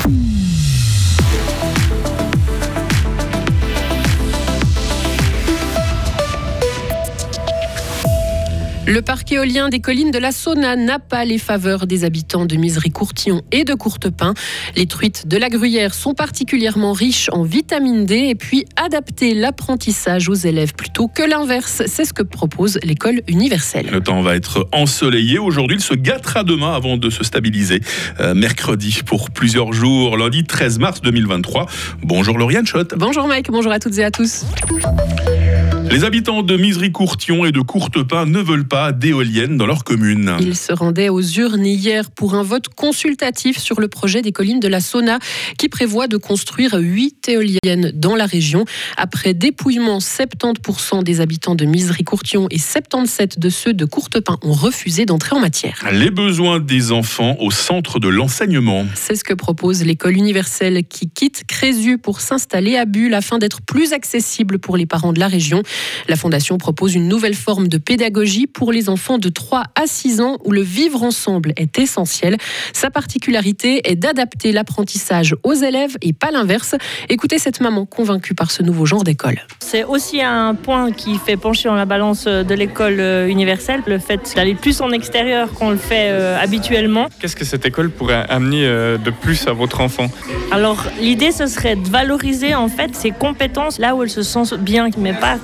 Mm-hmm. Le parc éolien des collines de la Sauna n'a pas les faveurs des habitants de Misery-Courtillon et de Courtepin. Les truites de la Gruyère sont particulièrement riches en vitamine D et puis adapter l'apprentissage aux élèves plutôt que l'inverse. C'est ce que propose l'école universelle. Le temps va être ensoleillé aujourd'hui. Il se gâtera demain avant de se stabiliser euh, mercredi pour plusieurs jours, lundi 13 mars 2023. Bonjour Lauriane Schott. Bonjour Mike, bonjour à toutes et à tous. Les habitants de Misery-Courtillon et de Courtepin ne veulent pas d'éoliennes dans leur commune. Ils se rendaient aux urnes hier pour un vote consultatif sur le projet des collines de la Sauna qui prévoit de construire 8 éoliennes dans la région. Après dépouillement, 70% des habitants de Misery-Courtillon et 77% de ceux de Courtepin ont refusé d'entrer en matière. Les besoins des enfants au centre de l'enseignement. C'est ce que propose l'école universelle qui quitte Crézu pour s'installer à Bulle afin d'être plus accessible pour les parents de la région. La Fondation propose une nouvelle forme de pédagogie pour les enfants de 3 à 6 ans où le vivre ensemble est essentiel. Sa particularité est d'adapter l'apprentissage aux élèves et pas l'inverse. Écoutez cette maman convaincue par ce nouveau genre d'école. C'est aussi un point qui fait pencher dans la balance de l'école euh, universelle, le fait d'aller plus en extérieur qu'on le fait euh, habituellement. Qu'est-ce que cette école pourrait amener euh, de plus à votre enfant? Alors l'idée ce serait de valoriser en fait ses compétences là où elle se sent bien, mais pas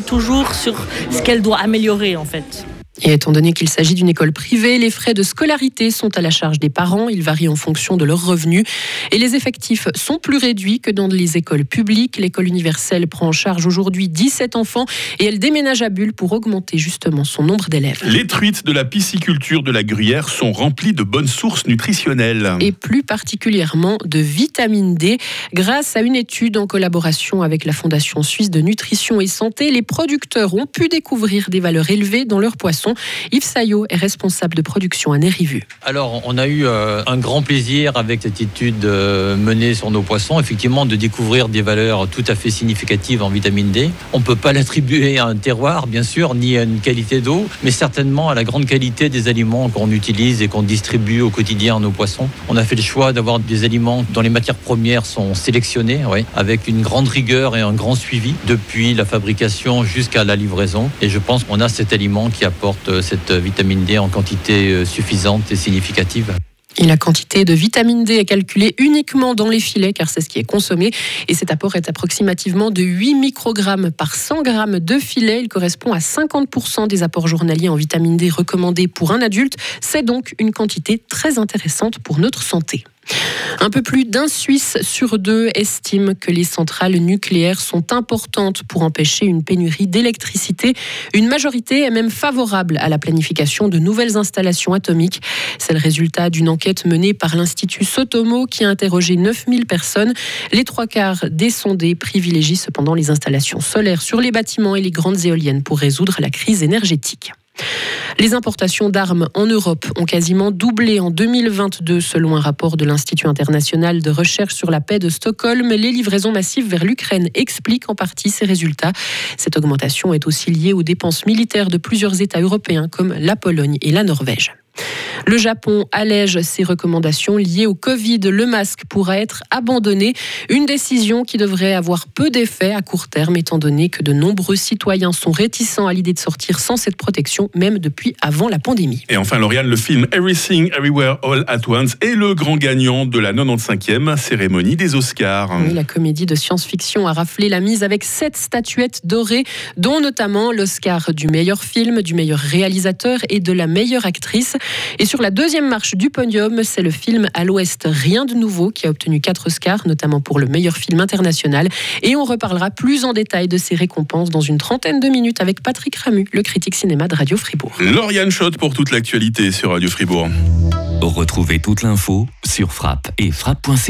toujours sur ce qu'elle doit améliorer en fait. Et étant donné qu'il s'agit d'une école privée, les frais de scolarité sont à la charge des parents. Ils varient en fonction de leurs revenus. Et les effectifs sont plus réduits que dans les écoles publiques. L'école universelle prend en charge aujourd'hui 17 enfants et elle déménage à Bulle pour augmenter justement son nombre d'élèves. Les truites de la pisciculture de la Gruyère sont remplies de bonnes sources nutritionnelles. Et plus particulièrement de vitamine D. Grâce à une étude en collaboration avec la Fondation suisse de nutrition et santé, les producteurs ont pu découvrir des valeurs élevées dans leurs poissons Yves Saillot est responsable de production à Nérivu. Alors, on a eu euh, un grand plaisir avec cette étude euh, menée sur nos poissons, effectivement, de découvrir des valeurs tout à fait significatives en vitamine D. On ne peut pas l'attribuer à un terroir, bien sûr, ni à une qualité d'eau, mais certainement à la grande qualité des aliments qu'on utilise et qu'on distribue au quotidien à nos poissons. On a fait le choix d'avoir des aliments dont les matières premières sont sélectionnées, avec une grande rigueur et un grand suivi depuis la fabrication jusqu'à la livraison. Et je pense qu'on a cet aliment qui apporte euh, cette vitamine D en quantité euh, suffisante et significative. Et la quantité de vitamine D est calculée uniquement dans les filets car c'est ce qui est consommé. Et cet apport est approximativement de 8 microgrammes par 100 grammes de filet. Il correspond à 50% des apports journaliers en vitamine D recommandés pour un adulte. C'est donc une quantité très intéressante pour notre santé. Un peu plus d'un Suisse sur deux estime que les centrales nucléaires sont importantes pour empêcher une pénurie d'électricité. Une majorité est même favorable à la planification de nouvelles installations atomiques. C'est le résultat d'une enquête menée par l'Institut Sotomo qui a interrogé 9000 personnes. Les trois quarts des sondés privilégient cependant les installations solaires sur les bâtiments et les grandes éoliennes pour résoudre la crise énergétique. Les importations d'armes en Europe ont quasiment doublé en 2022 selon un rapport de l'Institut international de recherche sur la paix de Stockholm. Les livraisons massives vers l'Ukraine expliquent en partie ces résultats. Cette augmentation est aussi liée aux dépenses militaires de plusieurs États européens comme la Pologne et la Norvège. Le Japon allège ses recommandations liées au Covid. Le masque pourra être abandonné, une décision qui devrait avoir peu d'effet à court terme étant donné que de nombreux citoyens sont réticents à l'idée de sortir sans cette protection, même depuis avant la pandémie. Et enfin, Lauriane, le film Everything Everywhere All at Once est le grand gagnant de la 95e cérémonie des Oscars. la comédie de science-fiction a raflé la mise avec sept statuettes dorées, dont notamment l'Oscar du meilleur film, du meilleur réalisateur et de la meilleure actrice. Et sur la deuxième marche du podium, c'est le film À l'Ouest, rien de nouveau, qui a obtenu quatre Oscars, notamment pour le meilleur film international. Et on reparlera plus en détail de ces récompenses dans une trentaine de minutes avec Patrick Ramu, le critique cinéma de Radio Fribourg. Lauriane Schott pour toute l'actualité sur Radio Fribourg. Retrouvez toute l'info sur frappe et frappe.ch.